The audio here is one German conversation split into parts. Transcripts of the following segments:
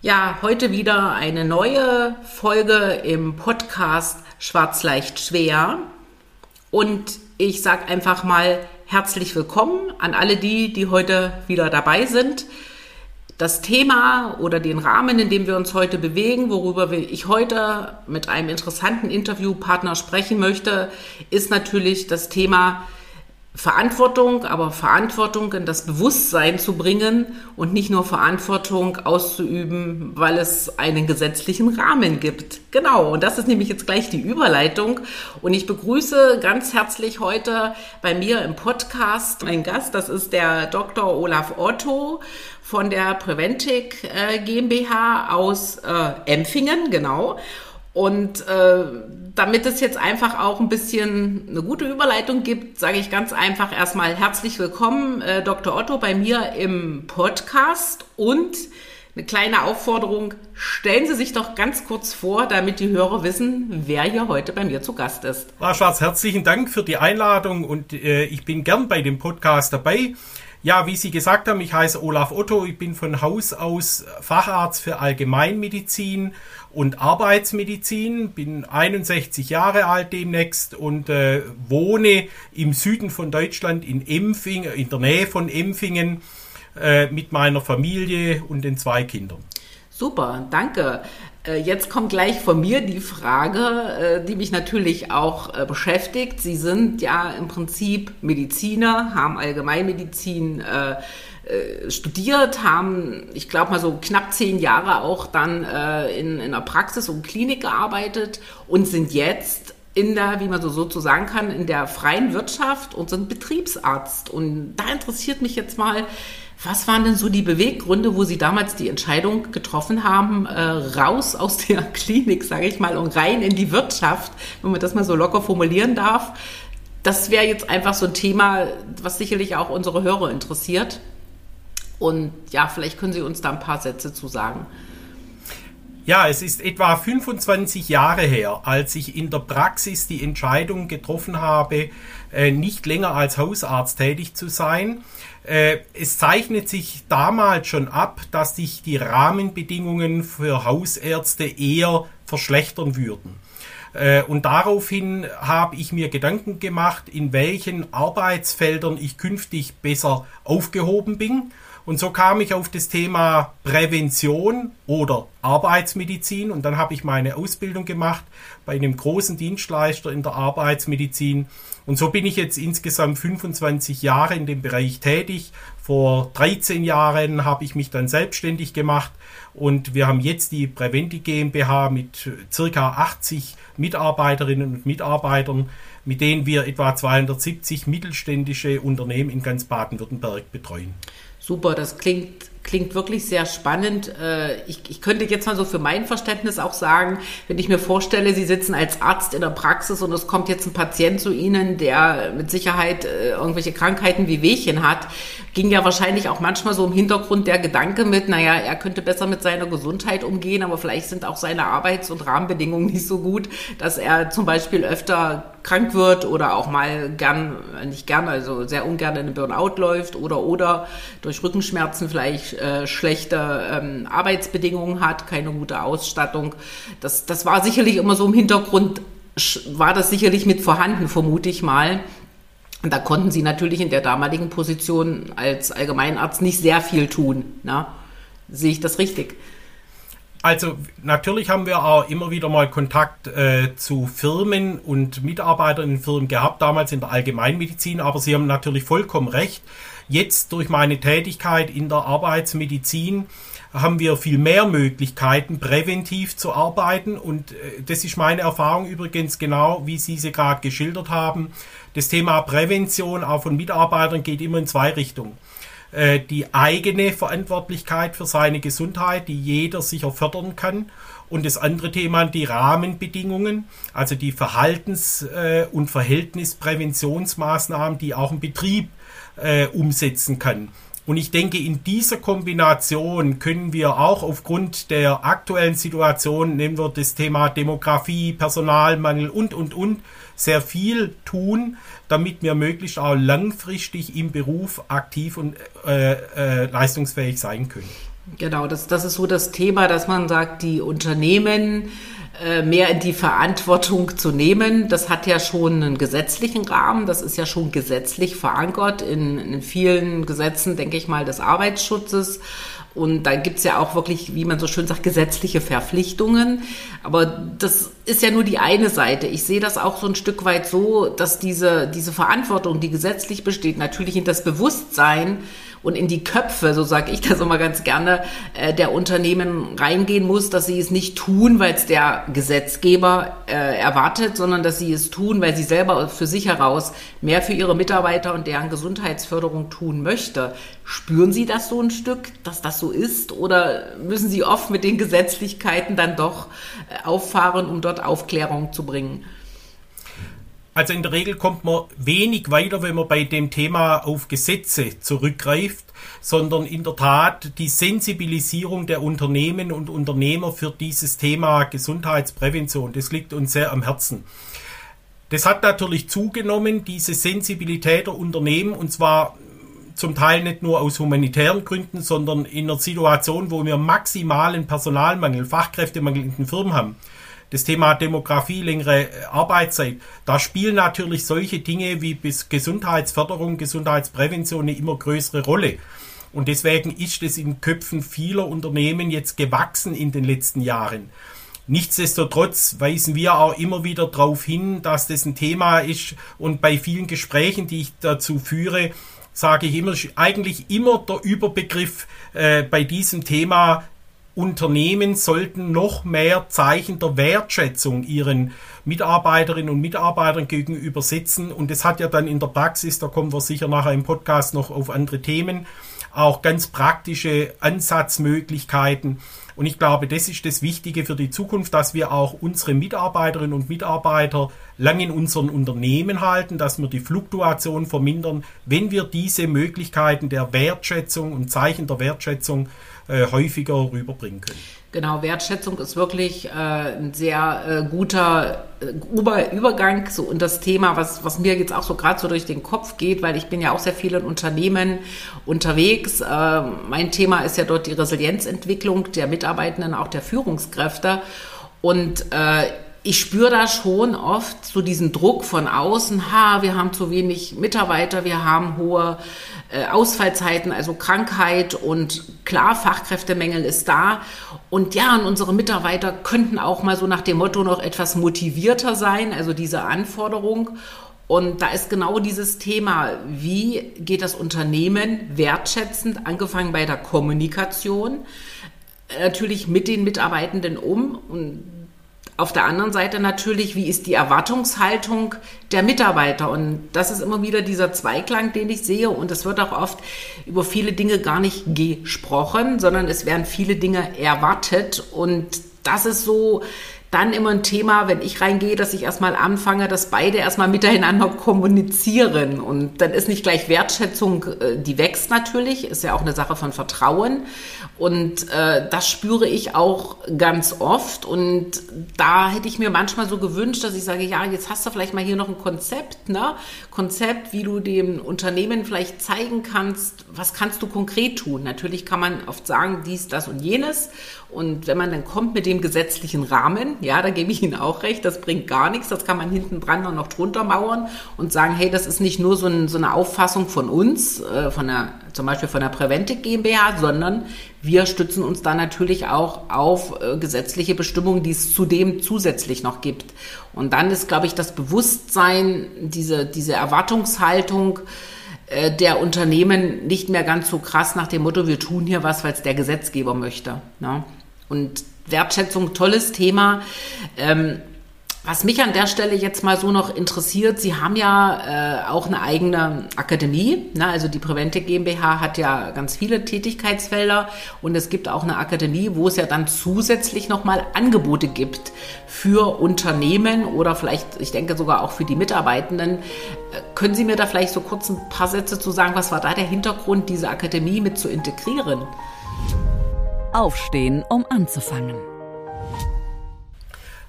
Ja, heute wieder eine neue Folge im Podcast Schwarz leicht schwer. Und ich sage einfach mal herzlich willkommen an alle die, die heute wieder dabei sind. Das Thema oder den Rahmen, in dem wir uns heute bewegen, worüber ich heute mit einem interessanten Interviewpartner sprechen möchte, ist natürlich das Thema Verantwortung, aber Verantwortung in das Bewusstsein zu bringen und nicht nur Verantwortung auszuüben, weil es einen gesetzlichen Rahmen gibt. Genau, und das ist nämlich jetzt gleich die Überleitung. Und ich begrüße ganz herzlich heute bei mir im Podcast meinen Gast, das ist der Dr. Olaf Otto von der Preventic äh, GmbH aus äh, Empfingen, genau. Und äh, damit es jetzt einfach auch ein bisschen eine gute Überleitung gibt, sage ich ganz einfach erstmal herzlich willkommen, äh, Dr. Otto, bei mir im Podcast und eine kleine Aufforderung, stellen Sie sich doch ganz kurz vor, damit die Hörer wissen, wer hier heute bei mir zu Gast ist. Frau Schwarz, herzlichen Dank für die Einladung und äh, ich bin gern bei dem Podcast dabei. Ja, wie Sie gesagt haben, ich heiße Olaf Otto, ich bin von Haus aus Facharzt für Allgemeinmedizin und Arbeitsmedizin, bin 61 Jahre alt demnächst und äh, wohne im Süden von Deutschland in Empfingen, in der Nähe von Empfingen äh, mit meiner Familie und den zwei Kindern. Super, danke. Äh, jetzt kommt gleich von mir die Frage, äh, die mich natürlich auch äh, beschäftigt. Sie sind ja im Prinzip Mediziner, haben Allgemeinmedizin studiert, haben, ich glaube mal so knapp zehn Jahre auch dann in, in einer Praxis und Klinik gearbeitet und sind jetzt in der, wie man so sozusagen kann, in der freien Wirtschaft und sind Betriebsarzt. Und da interessiert mich jetzt mal, was waren denn so die Beweggründe, wo Sie damals die Entscheidung getroffen haben, äh, raus aus der Klinik, sage ich mal, und rein in die Wirtschaft, wenn man das mal so locker formulieren darf? Das wäre jetzt einfach so ein Thema, was sicherlich auch unsere Hörer interessiert. Und ja, vielleicht können Sie uns da ein paar Sätze zu sagen. Ja, es ist etwa 25 Jahre her, als ich in der Praxis die Entscheidung getroffen habe, äh, nicht länger als Hausarzt tätig zu sein äh, es zeichnet sich damals schon ab, dass sich die Rahmenbedingungen für Hausärzte eher verschlechtern würden. Äh, und daraufhin habe ich mir Gedanken gemacht, in welchen Arbeitsfeldern ich künftig besser aufgehoben bin. Und so kam ich auf das Thema Prävention oder Arbeitsmedizin und dann habe ich meine Ausbildung gemacht bei einem großen Dienstleister in der Arbeitsmedizin und so bin ich jetzt insgesamt 25 Jahre in dem Bereich tätig. Vor 13 Jahren habe ich mich dann selbstständig gemacht und wir haben jetzt die Preventi GmbH mit circa 80 Mitarbeiterinnen und Mitarbeitern, mit denen wir etwa 270 mittelständische Unternehmen in ganz Baden-Württemberg betreuen. Super, das klingt klingt wirklich sehr spannend. Äh, ich, ich, könnte jetzt mal so für mein Verständnis auch sagen, wenn ich mir vorstelle, Sie sitzen als Arzt in der Praxis und es kommt jetzt ein Patient zu Ihnen, der mit Sicherheit äh, irgendwelche Krankheiten wie Wehchen hat, ging ja wahrscheinlich auch manchmal so im Hintergrund der Gedanke mit, naja, er könnte besser mit seiner Gesundheit umgehen, aber vielleicht sind auch seine Arbeits- und Rahmenbedingungen nicht so gut, dass er zum Beispiel öfter krank wird oder auch mal gern, nicht gern, also sehr ungern in den Burnout läuft oder oder durch Rückenschmerzen vielleicht äh, schlechte ähm, Arbeitsbedingungen hat, keine gute Ausstattung. Das, das war sicherlich immer so im Hintergrund, war das sicherlich mit vorhanden, vermute ich mal. Und da konnten sie natürlich in der damaligen Position als Allgemeinarzt nicht sehr viel tun. Ne? Sehe ich das richtig? Also natürlich haben wir auch immer wieder mal Kontakt äh, zu Firmen und Mitarbeitern in Firmen gehabt, damals in der Allgemeinmedizin, aber Sie haben natürlich vollkommen recht. Jetzt durch meine Tätigkeit in der Arbeitsmedizin haben wir viel mehr Möglichkeiten, präventiv zu arbeiten. Und äh, das ist meine Erfahrung übrigens genau, wie Sie sie gerade geschildert haben. Das Thema Prävention auch von Mitarbeitern geht immer in zwei Richtungen. Äh, die eigene Verantwortlichkeit für seine Gesundheit, die jeder sicher fördern kann. Und das andere Thema, die Rahmenbedingungen, also die Verhaltens- äh, und Verhältnispräventionsmaßnahmen, die auch ein Betrieb äh, umsetzen kann. Und ich denke, in dieser Kombination können wir auch aufgrund der aktuellen Situation, nehmen wir das Thema Demografie, Personalmangel und, und, und, sehr viel tun, damit wir möglichst auch langfristig im Beruf aktiv und äh, äh, leistungsfähig sein können. Genau, das, das ist so das Thema, dass man sagt, die Unternehmen äh, mehr in die Verantwortung zu nehmen. Das hat ja schon einen gesetzlichen Rahmen, das ist ja schon gesetzlich verankert in, in vielen Gesetzen, denke ich mal, des Arbeitsschutzes. Und da gibt's ja auch wirklich, wie man so schön sagt, gesetzliche Verpflichtungen. Aber das ist ja nur die eine Seite. Ich sehe das auch so ein Stück weit so, dass diese, diese Verantwortung, die gesetzlich besteht, natürlich in das Bewusstsein und in die Köpfe, so sage ich das immer ganz gerne, äh, der Unternehmen reingehen muss, dass sie es nicht tun, weil es der Gesetzgeber äh, erwartet, sondern dass sie es tun, weil sie selber für sich heraus mehr für ihre Mitarbeiter und deren Gesundheitsförderung tun möchte. Spüren Sie das so ein Stück, dass das so ist? Oder müssen Sie oft mit den Gesetzlichkeiten dann doch äh, auffahren, um dort Aufklärung zu bringen? Also in der Regel kommt man wenig weiter, wenn man bei dem Thema auf Gesetze zurückgreift, sondern in der Tat die Sensibilisierung der Unternehmen und Unternehmer für dieses Thema Gesundheitsprävention. Das liegt uns sehr am Herzen. Das hat natürlich zugenommen, diese Sensibilität der Unternehmen, und zwar zum Teil nicht nur aus humanitären Gründen, sondern in einer Situation, wo wir maximalen Personalmangel, Fachkräftemangel in den Firmen haben das Thema Demografie, längere Arbeitszeit, da spielen natürlich solche Dinge wie Gesundheitsförderung, Gesundheitsprävention eine immer größere Rolle. Und deswegen ist es in Köpfen vieler Unternehmen jetzt gewachsen in den letzten Jahren. Nichtsdestotrotz weisen wir auch immer wieder darauf hin, dass das ein Thema ist und bei vielen Gesprächen, die ich dazu führe, sage ich immer, eigentlich immer der Überbegriff äh, bei diesem Thema Unternehmen sollten noch mehr Zeichen der Wertschätzung ihren Mitarbeiterinnen und Mitarbeitern gegenüber setzen. Und das hat ja dann in der Praxis, da kommen wir sicher nachher im Podcast noch auf andere Themen, auch ganz praktische Ansatzmöglichkeiten. Und ich glaube, das ist das Wichtige für die Zukunft, dass wir auch unsere Mitarbeiterinnen und Mitarbeiter lang in unseren Unternehmen halten, dass wir die Fluktuation vermindern, wenn wir diese Möglichkeiten der Wertschätzung und Zeichen der Wertschätzung äh, häufiger rüberbringen können. Genau, Wertschätzung ist wirklich äh, ein sehr äh, guter äh, Übergang so und das Thema, was, was mir jetzt auch so gerade so durch den Kopf geht, weil ich bin ja auch sehr viel in Unternehmen unterwegs. Äh, mein Thema ist ja dort die Resilienzentwicklung der Mitarbeitenden, auch der Führungskräfte und äh, ich spüre da schon oft so diesen Druck von außen, ha, wir haben zu wenig Mitarbeiter, wir haben hohe Ausfallzeiten, also Krankheit und klar, Fachkräftemängel ist da. Und ja, und unsere Mitarbeiter könnten auch mal so nach dem Motto noch etwas motivierter sein, also diese Anforderung. Und da ist genau dieses Thema, wie geht das Unternehmen wertschätzend, angefangen bei der Kommunikation, äh, natürlich mit den Mitarbeitenden um. Und auf der anderen Seite natürlich, wie ist die Erwartungshaltung der Mitarbeiter? Und das ist immer wieder dieser Zweiklang, den ich sehe. Und es wird auch oft über viele Dinge gar nicht gesprochen, sondern es werden viele Dinge erwartet. Und das ist so dann immer ein Thema, wenn ich reingehe, dass ich erstmal anfange, dass beide erstmal miteinander kommunizieren. Und dann ist nicht gleich Wertschätzung, äh, die wächst natürlich, ist ja auch eine Sache von Vertrauen. Und äh, das spüre ich auch ganz oft. Und da hätte ich mir manchmal so gewünscht, dass ich sage, ja, jetzt hast du vielleicht mal hier noch ein Konzept, ne? Konzept, wie du dem Unternehmen vielleicht zeigen kannst, was kannst du konkret tun. Natürlich kann man oft sagen, dies, das und jenes. Und wenn man dann kommt mit dem gesetzlichen Rahmen, ja, da gebe ich Ihnen auch recht, das bringt gar nichts. Das kann man hinten dran noch drunter mauern und sagen, hey, das ist nicht nur so, ein, so eine Auffassung von uns, äh, von der, zum Beispiel von der Preventic GmbH, sondern wir stützen uns da natürlich auch auf äh, gesetzliche Bestimmungen, die es zudem zusätzlich noch gibt. Und dann ist, glaube ich, das Bewusstsein, diese, diese Erwartungshaltung, äh, der Unternehmen nicht mehr ganz so krass nach dem Motto, wir tun hier was, weil es der Gesetzgeber möchte. Ne? Und Wertschätzung, tolles Thema. Ähm, Was mich an der Stelle jetzt mal so noch interessiert, Sie haben ja äh, auch eine eigene Akademie. Ne? Also die Prevente GmbH hat ja ganz viele Tätigkeitsfelder und es gibt auch eine Akademie, wo es ja dann zusätzlich nochmal Angebote gibt für Unternehmen oder vielleicht, ich denke sogar auch für die Mitarbeitenden. Äh, können Sie mir da vielleicht so kurz ein paar Sätze zu sagen, was war da der Hintergrund, diese Akademie mit zu integrieren? Aufstehen, um anzufangen.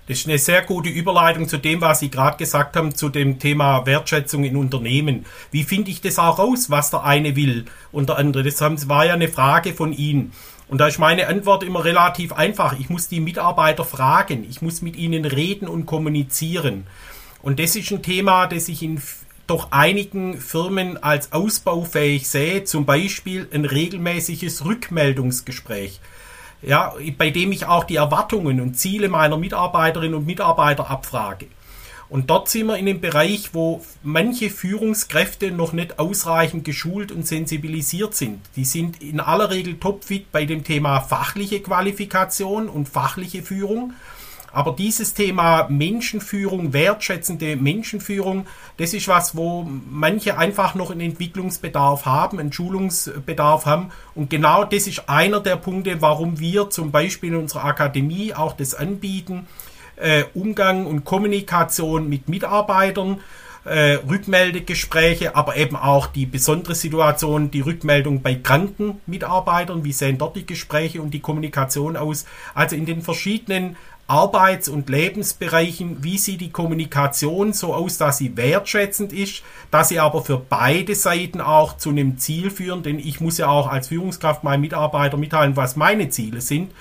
Das ist eine sehr gute Überleitung zu dem, was Sie gerade gesagt haben, zu dem Thema Wertschätzung in Unternehmen. Wie finde ich das auch raus, was der eine will und der andere? Das war ja eine Frage von Ihnen. Und da ist meine Antwort immer relativ einfach. Ich muss die Mitarbeiter fragen. Ich muss mit ihnen reden und kommunizieren. Und das ist ein Thema, das ich in doch einigen Firmen als ausbaufähig sehe. Zum Beispiel ein regelmäßiges Rückmeldungsgespräch ja, bei dem ich auch die Erwartungen und Ziele meiner Mitarbeiterinnen und Mitarbeiter abfrage. Und dort sind wir in einem Bereich, wo manche Führungskräfte noch nicht ausreichend geschult und sensibilisiert sind. Die sind in aller Regel topfit bei dem Thema fachliche Qualifikation und fachliche Führung. Aber dieses Thema Menschenführung, wertschätzende Menschenführung, das ist was, wo manche einfach noch einen Entwicklungsbedarf haben, einen Schulungsbedarf haben. Und genau das ist einer der Punkte, warum wir zum Beispiel in unserer Akademie auch das anbieten, äh, Umgang und Kommunikation mit Mitarbeitern, äh, Rückmeldegespräche, aber eben auch die besondere Situation, die Rückmeldung bei kranken Mitarbeitern. Wie sehen dort die Gespräche und die Kommunikation aus? Also in den verschiedenen Arbeits- und Lebensbereichen, wie sieht die Kommunikation so aus, dass sie wertschätzend ist, dass sie aber für beide Seiten auch zu einem Ziel führen, denn ich muss ja auch als Führungskraft meinem Mitarbeiter mitteilen, was meine Ziele sind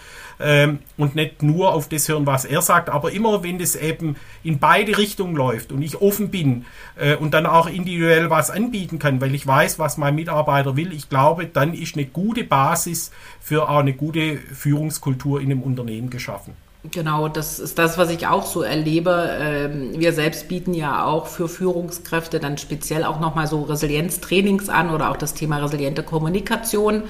ähm, und nicht nur auf das hören, was er sagt, aber immer wenn das eben in beide Richtungen läuft und ich offen bin äh, und dann auch individuell was anbieten kann, weil ich weiß, was mein Mitarbeiter will, ich glaube, dann ist eine gute Basis für auch eine gute Führungskultur in einem Unternehmen geschaffen. Genau, das ist das, was ich auch so erlebe. Ähm, wir selbst bieten ja auch für Führungskräfte dann speziell auch nochmal so Resilienztrainings an oder auch das Thema resiliente Kommunikation.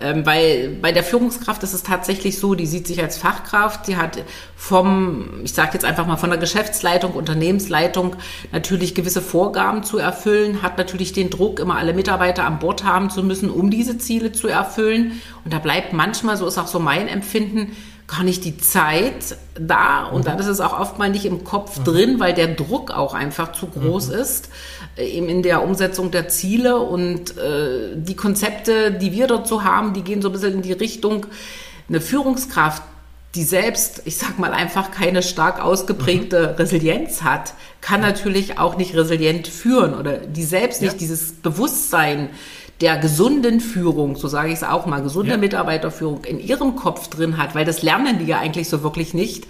Ähm, weil bei der Führungskraft ist es tatsächlich so, die sieht sich als Fachkraft, sie hat vom, ich sage jetzt einfach mal von der Geschäftsleitung, Unternehmensleitung natürlich gewisse Vorgaben zu erfüllen, hat natürlich den Druck, immer alle Mitarbeiter an Bord haben zu müssen, um diese Ziele zu erfüllen. Und da bleibt manchmal, so ist auch so mein Empfinden, gar nicht die Zeit da und mhm. dann ist es auch oft mal nicht im Kopf mhm. drin, weil der Druck auch einfach zu groß mhm. ist, äh, eben in der Umsetzung der Ziele und äh, die Konzepte, die wir dort so haben, die gehen so ein bisschen in die Richtung, eine Führungskraft, die selbst, ich sag mal einfach keine stark ausgeprägte mhm. Resilienz hat, kann natürlich auch nicht resilient führen oder die selbst nicht dieses Bewusstsein der gesunden Führung, so sage ich es auch mal, gesunde ja. Mitarbeiterführung in ihrem Kopf drin hat, weil das lernen die ja eigentlich so wirklich nicht,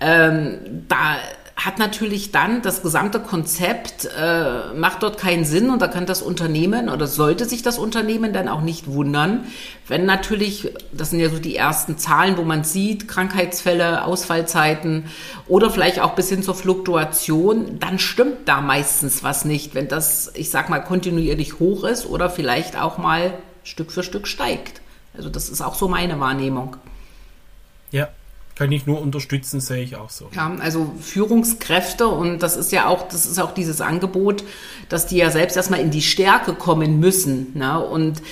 ähm, da hat natürlich dann das gesamte Konzept, äh, macht dort keinen Sinn und da kann das Unternehmen oder sollte sich das Unternehmen dann auch nicht wundern, wenn natürlich, das sind ja so die ersten Zahlen, wo man sieht, Krankheitsfälle, Ausfallzeiten oder vielleicht auch bis hin zur Fluktuation, dann stimmt da meistens was nicht, wenn das, ich sag mal, kontinuierlich hoch ist oder vielleicht auch mal Stück für Stück steigt. Also das ist auch so meine Wahrnehmung. Ja, kann ich nur unterstützen, sehe ich auch so. Ja, also Führungskräfte und das ist ja auch, das ist auch dieses Angebot, dass die ja selbst erstmal in die Stärke kommen müssen. Ne? Und,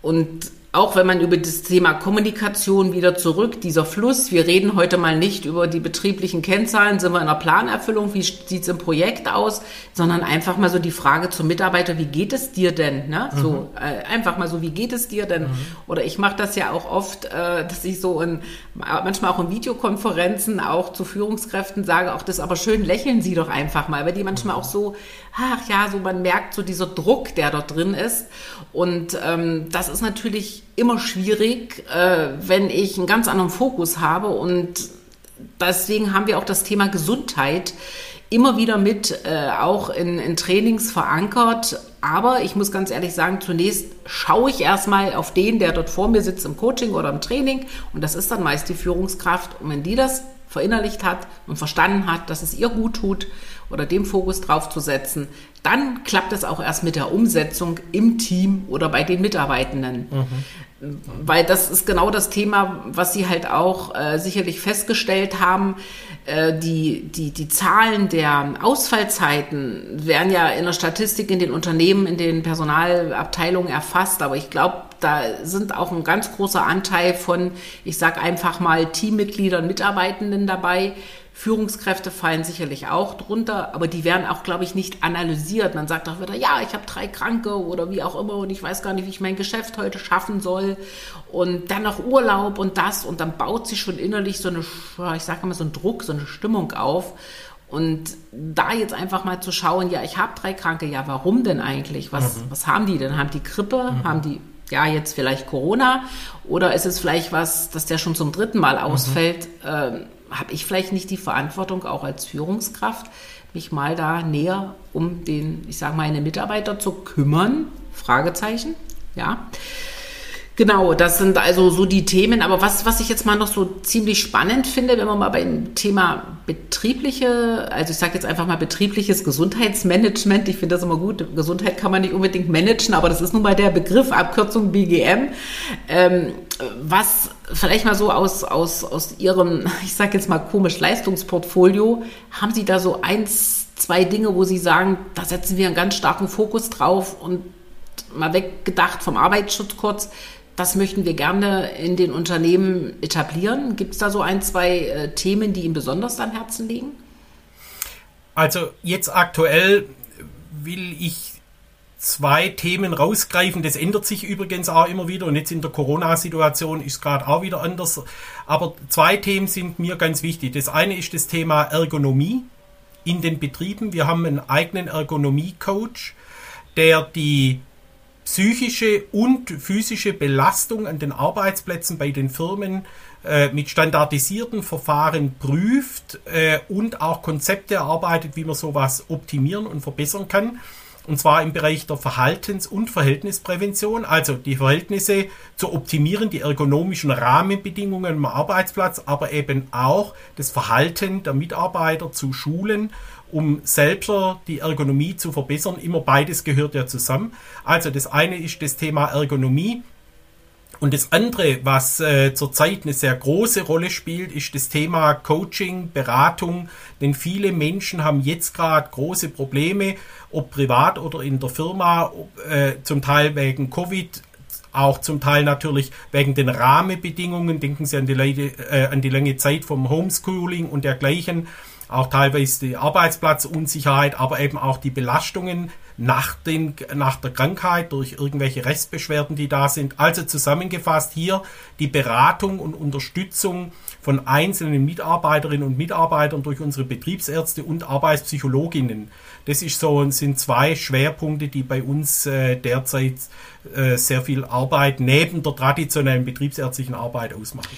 und auch wenn man über das Thema Kommunikation wieder zurück, dieser Fluss, wir reden heute mal nicht über die betrieblichen Kennzahlen, sind wir in der Planerfüllung, wie sieht es im Projekt aus, sondern einfach mal so die Frage zum Mitarbeiter, wie geht es dir denn? Ne? Mhm. So äh, einfach mal so, wie geht es dir denn? Mhm. Oder ich mache das ja auch oft, äh, dass ich so in manchmal auch in Videokonferenzen auch zu Führungskräften sage, auch das aber schön lächeln Sie doch einfach mal, weil die manchmal auch so ach ja, so man merkt so dieser Druck, der dort drin ist. Und ähm, das ist natürlich immer schwierig, äh, wenn ich einen ganz anderen Fokus habe. Und deswegen haben wir auch das Thema Gesundheit immer wieder mit äh, auch in, in Trainings verankert. Aber ich muss ganz ehrlich sagen, zunächst schaue ich erstmal auf den, der dort vor mir sitzt im Coaching oder im Training. Und das ist dann meist die Führungskraft. Und wenn die das verinnerlicht hat und verstanden hat, dass es ihr gut tut oder dem Fokus drauf zu setzen, dann klappt es auch erst mit der Umsetzung im Team oder bei den Mitarbeitenden. Mhm. Weil das ist genau das Thema, was Sie halt auch äh, sicherlich festgestellt haben. Äh, die, die, die Zahlen der Ausfallzeiten werden ja in der Statistik in den Unternehmen, in den Personalabteilungen erfasst. Aber ich glaube, da sind auch ein ganz großer Anteil von, ich sage einfach mal, Teammitgliedern, Mitarbeitenden dabei, Führungskräfte fallen sicherlich auch drunter, aber die werden auch, glaube ich, nicht analysiert. Man sagt auch wieder, ja, ich habe drei Kranke oder wie auch immer und ich weiß gar nicht, wie ich mein Geschäft heute schaffen soll. Und dann noch Urlaub und das und dann baut sich schon innerlich so eine, ich sage mal, so ein Druck, so eine Stimmung auf. Und da jetzt einfach mal zu schauen, ja, ich habe drei Kranke, ja, warum denn eigentlich? Was, mhm. was haben die denn? Haben die Grippe? Mhm. Haben die ja, jetzt vielleicht Corona oder ist es vielleicht was, dass der schon zum dritten Mal mhm. ausfällt? Mhm. Ähm, habe ich vielleicht nicht die Verantwortung, auch als Führungskraft, mich mal da näher um den, ich sage meine Mitarbeiter zu kümmern? Fragezeichen, ja. Genau, das sind also so die Themen. Aber was, was ich jetzt mal noch so ziemlich spannend finde, wenn wir mal beim Thema betriebliche, also ich sage jetzt einfach mal betriebliches Gesundheitsmanagement, ich finde das immer gut, Gesundheit kann man nicht unbedingt managen, aber das ist nun mal der Begriff, Abkürzung BGM. Ähm, was vielleicht mal so aus, aus, aus Ihrem, ich sage jetzt mal komisch, Leistungsportfolio, haben Sie da so eins, zwei Dinge, wo Sie sagen, da setzen wir einen ganz starken Fokus drauf und mal weggedacht vom Arbeitsschutz kurz, das möchten wir gerne in den Unternehmen etablieren. Gibt es da so ein, zwei äh, Themen, die Ihnen besonders am Herzen liegen? Also jetzt aktuell will ich zwei Themen rausgreifen. Das ändert sich übrigens auch immer wieder und jetzt in der Corona-Situation ist gerade auch wieder anders. Aber zwei Themen sind mir ganz wichtig. Das eine ist das Thema Ergonomie in den Betrieben. Wir haben einen eigenen Ergonomie-Coach, der die psychische und physische Belastung an den Arbeitsplätzen bei den Firmen äh, mit standardisierten Verfahren prüft äh, und auch Konzepte erarbeitet, wie man sowas optimieren und verbessern kann. Und zwar im Bereich der Verhaltens- und Verhältnisprävention, also die Verhältnisse zu optimieren, die ergonomischen Rahmenbedingungen am Arbeitsplatz, aber eben auch das Verhalten der Mitarbeiter zu schulen um selber die Ergonomie zu verbessern. Immer beides gehört ja zusammen. Also das eine ist das Thema Ergonomie. Und das andere, was äh, zurzeit eine sehr große Rolle spielt, ist das Thema Coaching, Beratung. Denn viele Menschen haben jetzt gerade große Probleme, ob privat oder in der Firma, äh, zum Teil wegen Covid, auch zum Teil natürlich wegen den Rahmenbedingungen. Denken Sie an die, Leute, äh, an die lange Zeit vom Homeschooling und dergleichen auch teilweise die Arbeitsplatzunsicherheit, aber eben auch die Belastungen nach, den, nach der Krankheit durch irgendwelche Restbeschwerden, die da sind. Also zusammengefasst hier die Beratung und Unterstützung von einzelnen Mitarbeiterinnen und Mitarbeitern durch unsere Betriebsärzte und Arbeitspsychologinnen. Das ist so, sind zwei Schwerpunkte, die bei uns äh, derzeit äh, sehr viel Arbeit neben der traditionellen betriebsärztlichen Arbeit ausmachen.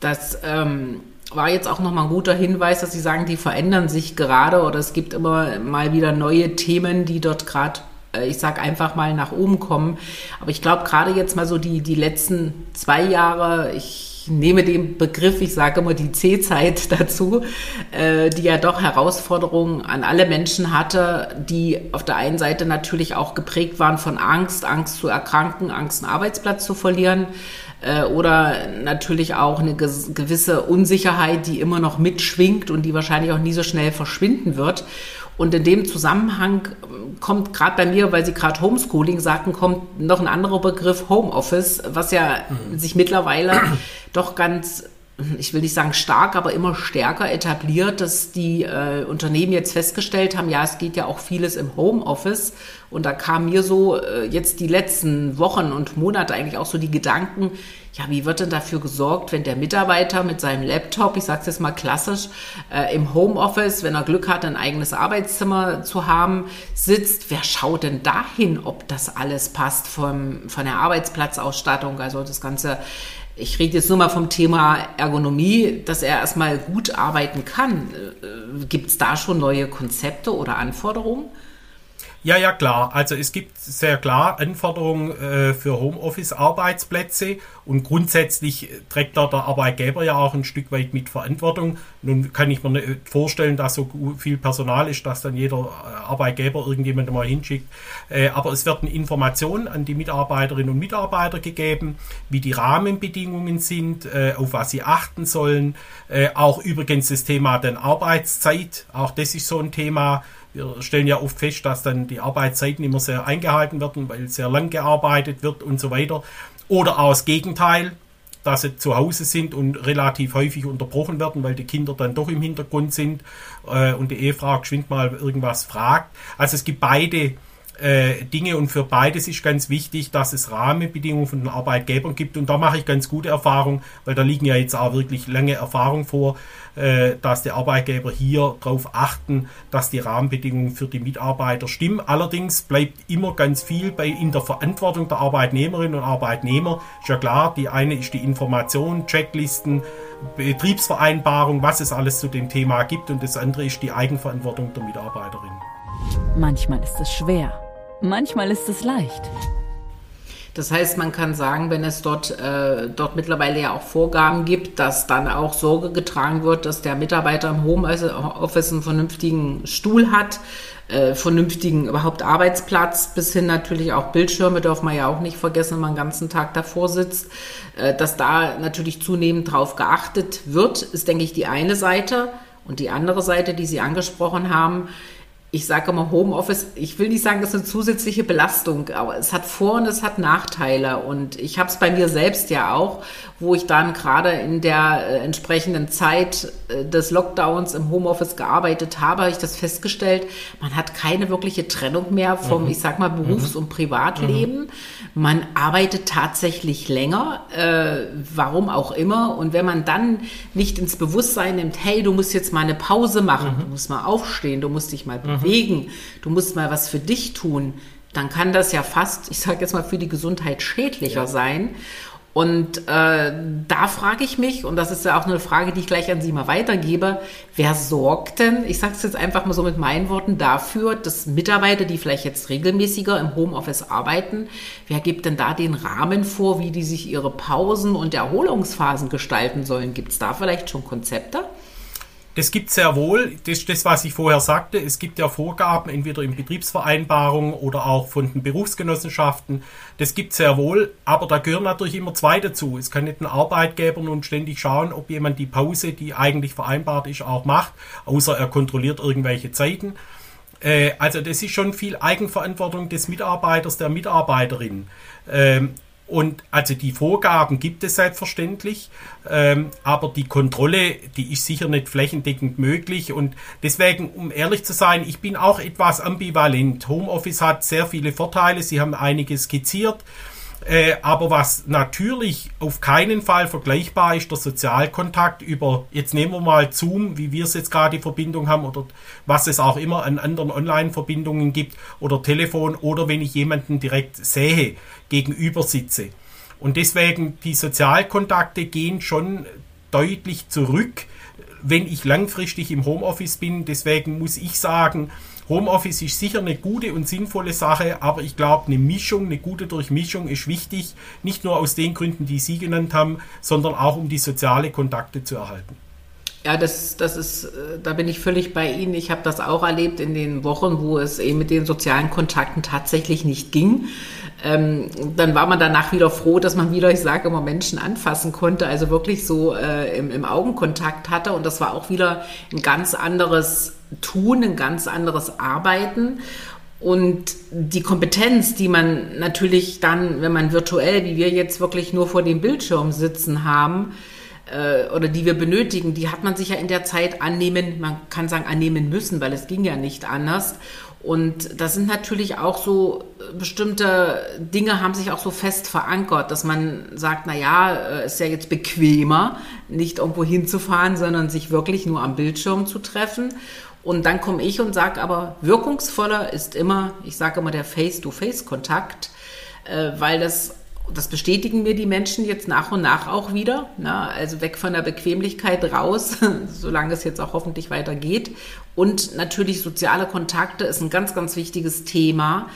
Das ähm war jetzt auch nochmal ein guter Hinweis, dass Sie sagen, die verändern sich gerade oder es gibt immer mal wieder neue Themen, die dort gerade, äh, ich sag einfach mal, nach oben kommen. Aber ich glaube, gerade jetzt mal so die, die letzten zwei Jahre, ich nehme den Begriff, ich sage immer die C-Zeit dazu, äh, die ja doch Herausforderungen an alle Menschen hatte, die auf der einen Seite natürlich auch geprägt waren von Angst, Angst zu erkranken, Angst, einen Arbeitsplatz zu verlieren äh, oder natürlich auch eine gewisse Unsicherheit, die immer noch mitschwingt und die wahrscheinlich auch nie so schnell verschwinden wird. Und in dem Zusammenhang ähm, kommt gerade bei mir, weil Sie gerade Homeschooling sagten, kommt noch ein anderer Begriff Homeoffice, was ja mhm. sich mittlerweile doch ganz ich will nicht sagen stark, aber immer stärker etabliert, dass die äh, Unternehmen jetzt festgestellt haben, ja, es geht ja auch vieles im Homeoffice. Und da kam mir so äh, jetzt die letzten Wochen und Monate eigentlich auch so die Gedanken, ja, wie wird denn dafür gesorgt, wenn der Mitarbeiter mit seinem Laptop, ich sage es jetzt mal klassisch, äh, im Homeoffice, wenn er Glück hat, ein eigenes Arbeitszimmer zu haben, sitzt, wer schaut denn dahin, ob das alles passt vom, von der Arbeitsplatzausstattung, also das ganze ich rede jetzt nur mal vom Thema Ergonomie, dass er erstmal gut arbeiten kann. Äh, Gibt es da schon neue Konzepte oder Anforderungen? Ja, ja, klar. Also es gibt sehr klar Anforderungen äh, für Homeoffice-Arbeitsplätze und grundsätzlich trägt da der Arbeitgeber ja auch ein Stück weit mit Verantwortung. Nun kann ich mir nicht vorstellen, dass so viel Personal ist, dass dann jeder äh, Arbeitgeber irgendjemanden mal hinschickt. Äh, aber es werden Informationen an die Mitarbeiterinnen und Mitarbeiter gegeben, wie die Rahmenbedingungen sind, äh, auf was sie achten sollen. Äh, auch übrigens das Thema der Arbeitszeit, auch das ist so ein Thema, wir stellen ja oft fest, dass dann die Arbeitszeiten immer sehr eingehalten werden, weil sehr lang gearbeitet wird und so weiter. Oder auch das Gegenteil, dass sie zu Hause sind und relativ häufig unterbrochen werden, weil die Kinder dann doch im Hintergrund sind äh, und die Ehefrau geschwind mal irgendwas fragt. Also es gibt beide äh, Dinge und für beides ist ganz wichtig, dass es Rahmenbedingungen von den Arbeitgebern gibt und da mache ich ganz gute Erfahrungen, weil da liegen ja jetzt auch wirklich lange Erfahrungen vor, äh, dass die Arbeitgeber hier darauf achten, dass die Rahmenbedingungen für die Mitarbeiter stimmen. Allerdings bleibt immer ganz viel bei in der Verantwortung der Arbeitnehmerinnen und Arbeitnehmer. Ist ja klar, die eine ist die Information, Checklisten, Betriebsvereinbarung, was es alles zu dem Thema gibt und das andere ist die Eigenverantwortung der Mitarbeiterin. Manchmal ist es schwer Manchmal ist es leicht. Das heißt, man kann sagen, wenn es dort, äh, dort mittlerweile ja auch Vorgaben gibt, dass dann auch Sorge getragen wird, dass der Mitarbeiter im Homeoffice einen vernünftigen Stuhl hat, äh, vernünftigen überhaupt Arbeitsplatz, bis hin natürlich auch Bildschirme, darf man ja auch nicht vergessen, wenn man den ganzen Tag davor sitzt, äh, dass da natürlich zunehmend drauf geachtet wird, ist, denke ich, die eine Seite. Und die andere Seite, die Sie angesprochen haben, ich sage immer Homeoffice, ich will nicht sagen, das ist eine zusätzliche Belastung, aber es hat Vor- und es hat Nachteile. Und ich habe es bei mir selbst ja auch, wo ich dann gerade in der äh, entsprechenden Zeit äh, des Lockdowns im Homeoffice gearbeitet habe, habe ich das festgestellt, man hat keine wirkliche Trennung mehr vom, mhm. ich sag mal, Berufs- mhm. und Privatleben. Mhm. Man arbeitet tatsächlich länger, äh, warum auch immer. Und wenn man dann nicht ins Bewusstsein nimmt, hey, du musst jetzt mal eine Pause machen, mhm. du musst mal aufstehen, du musst dich mal. Bewegen, du musst mal was für dich tun, dann kann das ja fast, ich sage jetzt mal, für die Gesundheit schädlicher ja. sein. Und äh, da frage ich mich, und das ist ja auch eine Frage, die ich gleich an Sie mal weitergebe, wer sorgt denn, ich sage es jetzt einfach mal so mit meinen Worten, dafür, dass Mitarbeiter, die vielleicht jetzt regelmäßiger im Homeoffice arbeiten, wer gibt denn da den Rahmen vor, wie die sich ihre Pausen und Erholungsphasen gestalten sollen? Gibt es da vielleicht schon Konzepte? Das gibt sehr wohl, das das, was ich vorher sagte. Es gibt ja Vorgaben, entweder in Betriebsvereinbarungen oder auch von den Berufsgenossenschaften. Das gibt sehr wohl, aber da gehören natürlich immer zwei dazu. Es kann nicht ein Arbeitgeber nun ständig schauen, ob jemand die Pause, die eigentlich vereinbart ist, auch macht, außer er kontrolliert irgendwelche Zeiten. Äh, also das ist schon viel Eigenverantwortung des Mitarbeiters, der Mitarbeiterin. Ähm, und also die Vorgaben gibt es selbstverständlich, ähm, aber die Kontrolle, die ist sicher nicht flächendeckend möglich. Und deswegen, um ehrlich zu sein, ich bin auch etwas ambivalent. Homeoffice hat sehr viele Vorteile, Sie haben einige skizziert. Äh, aber was natürlich auf keinen Fall vergleichbar ist, der Sozialkontakt über, jetzt nehmen wir mal Zoom, wie wir es jetzt gerade die Verbindung haben oder was es auch immer an anderen Online-Verbindungen gibt oder Telefon oder wenn ich jemanden direkt sehe, gegenüber sitze. Und deswegen die Sozialkontakte gehen schon deutlich zurück, wenn ich langfristig im Homeoffice bin. Deswegen muss ich sagen, Homeoffice ist sicher eine gute und sinnvolle Sache, aber ich glaube, eine Mischung, eine gute Durchmischung ist wichtig, nicht nur aus den Gründen, die Sie genannt haben, sondern auch um die soziale Kontakte zu erhalten. Ja, das, das ist, äh, da bin ich völlig bei Ihnen. Ich habe das auch erlebt in den Wochen, wo es eben mit den sozialen Kontakten tatsächlich nicht ging. Ähm, dann war man danach wieder froh, dass man wieder, ich sage immer, Menschen anfassen konnte, also wirklich so äh, im, im Augenkontakt hatte. Und das war auch wieder ein ganz anderes Tun, ein ganz anderes Arbeiten. Und die Kompetenz, die man natürlich dann, wenn man virtuell, wie wir jetzt wirklich nur vor dem Bildschirm sitzen haben, äh, oder die wir benötigen, die hat man sich ja in der Zeit annehmen, man kann sagen annehmen müssen, weil es ging ja nicht anders. Und das sind natürlich auch so äh, bestimmte Dinge haben sich auch so fest verankert, dass man sagt, na ja, äh, ist ja jetzt bequemer, nicht irgendwo hinzufahren, sondern sich wirklich nur am Bildschirm zu treffen. Und dann komme ich und sage aber, wirkungsvoller ist immer, ich sage immer der Face-to-Face-Kontakt, weil das das bestätigen mir die Menschen jetzt nach und nach auch wieder. Ne? Also weg von der Bequemlichkeit raus, solange es jetzt auch hoffentlich weitergeht. Und natürlich soziale Kontakte ist ein ganz, ganz wichtiges Thema.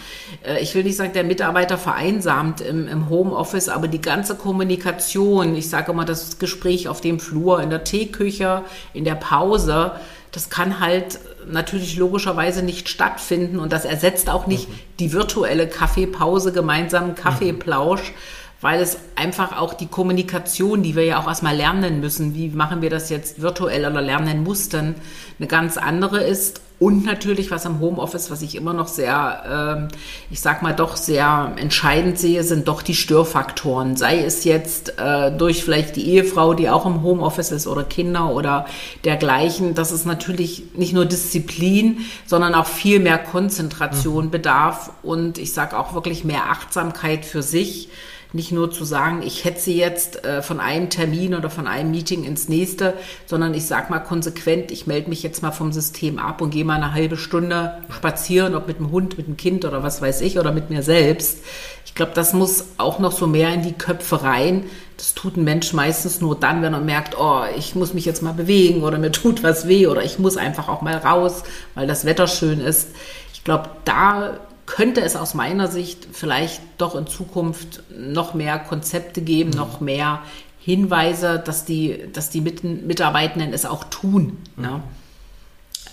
Äh, ich will nicht sagen, der Mitarbeiter vereinsamt im, im Homeoffice, aber die ganze Kommunikation, ich sage immer das Gespräch auf dem Flur, in der Teeküche, in der Pause, das kann halt natürlich logischerweise nicht stattfinden und das ersetzt auch nicht mhm. die virtuelle Kaffeepause, gemeinsamen Kaffeeplausch, mhm. weil es einfach auch die Kommunikation, die wir ja auch erstmal lernen müssen, wie machen wir das jetzt virtuell oder lernen mussten, eine ganz andere ist und natürlich, was am Homeoffice, was ich immer noch sehr, äh, ich sag mal, doch sehr entscheidend sehe, sind doch die Störfaktoren. Sei es jetzt äh, durch vielleicht die Ehefrau, die auch im Homeoffice ist oder Kinder oder dergleichen. Das ist natürlich nicht nur Disziplin, sondern auch viel mehr Konzentration mhm. bedarf und ich sage auch wirklich mehr Achtsamkeit für sich nicht nur zu sagen, ich hetze jetzt äh, von einem Termin oder von einem Meeting ins nächste, sondern ich sage mal konsequent, ich melde mich jetzt mal vom System ab und gehe mal eine halbe Stunde spazieren, ob mit dem Hund, mit dem Kind oder was weiß ich oder mit mir selbst. Ich glaube, das muss auch noch so mehr in die Köpfe rein. Das tut ein Mensch meistens nur dann, wenn er merkt, oh, ich muss mich jetzt mal bewegen oder mir tut was weh oder ich muss einfach auch mal raus, weil das Wetter schön ist. Ich glaube, da könnte es aus meiner Sicht vielleicht doch in Zukunft noch mehr Konzepte geben, mhm. noch mehr Hinweise, dass die, dass die Mitarbeitenden es auch tun. Mhm. Ne?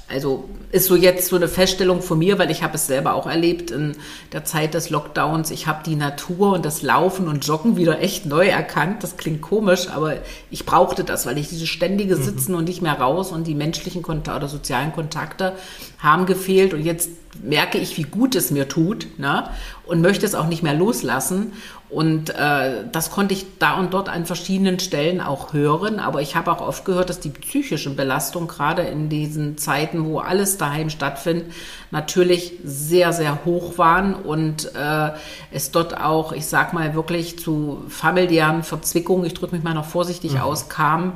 Also ist so jetzt so eine Feststellung von mir, weil ich habe es selber auch erlebt in der Zeit des Lockdowns. Ich habe die Natur und das Laufen und Joggen wieder echt neu erkannt. Das klingt komisch, aber ich brauchte das, weil ich diese ständige mhm. Sitzen mhm. und nicht mehr raus und die menschlichen Kontakte oder sozialen Kontakte haben gefehlt. Und jetzt merke ich, wie gut es mir tut ne? und möchte es auch nicht mehr loslassen. Und äh, das konnte ich da und dort an verschiedenen Stellen auch hören. Aber ich habe auch oft gehört, dass die psychische Belastung gerade in diesen Zeiten, wo alles daheim stattfindet, natürlich sehr, sehr hoch waren und äh, es dort auch, ich sag mal, wirklich zu familiären Verzwickungen, ich drücke mich mal noch vorsichtig mhm. aus, kam, mhm.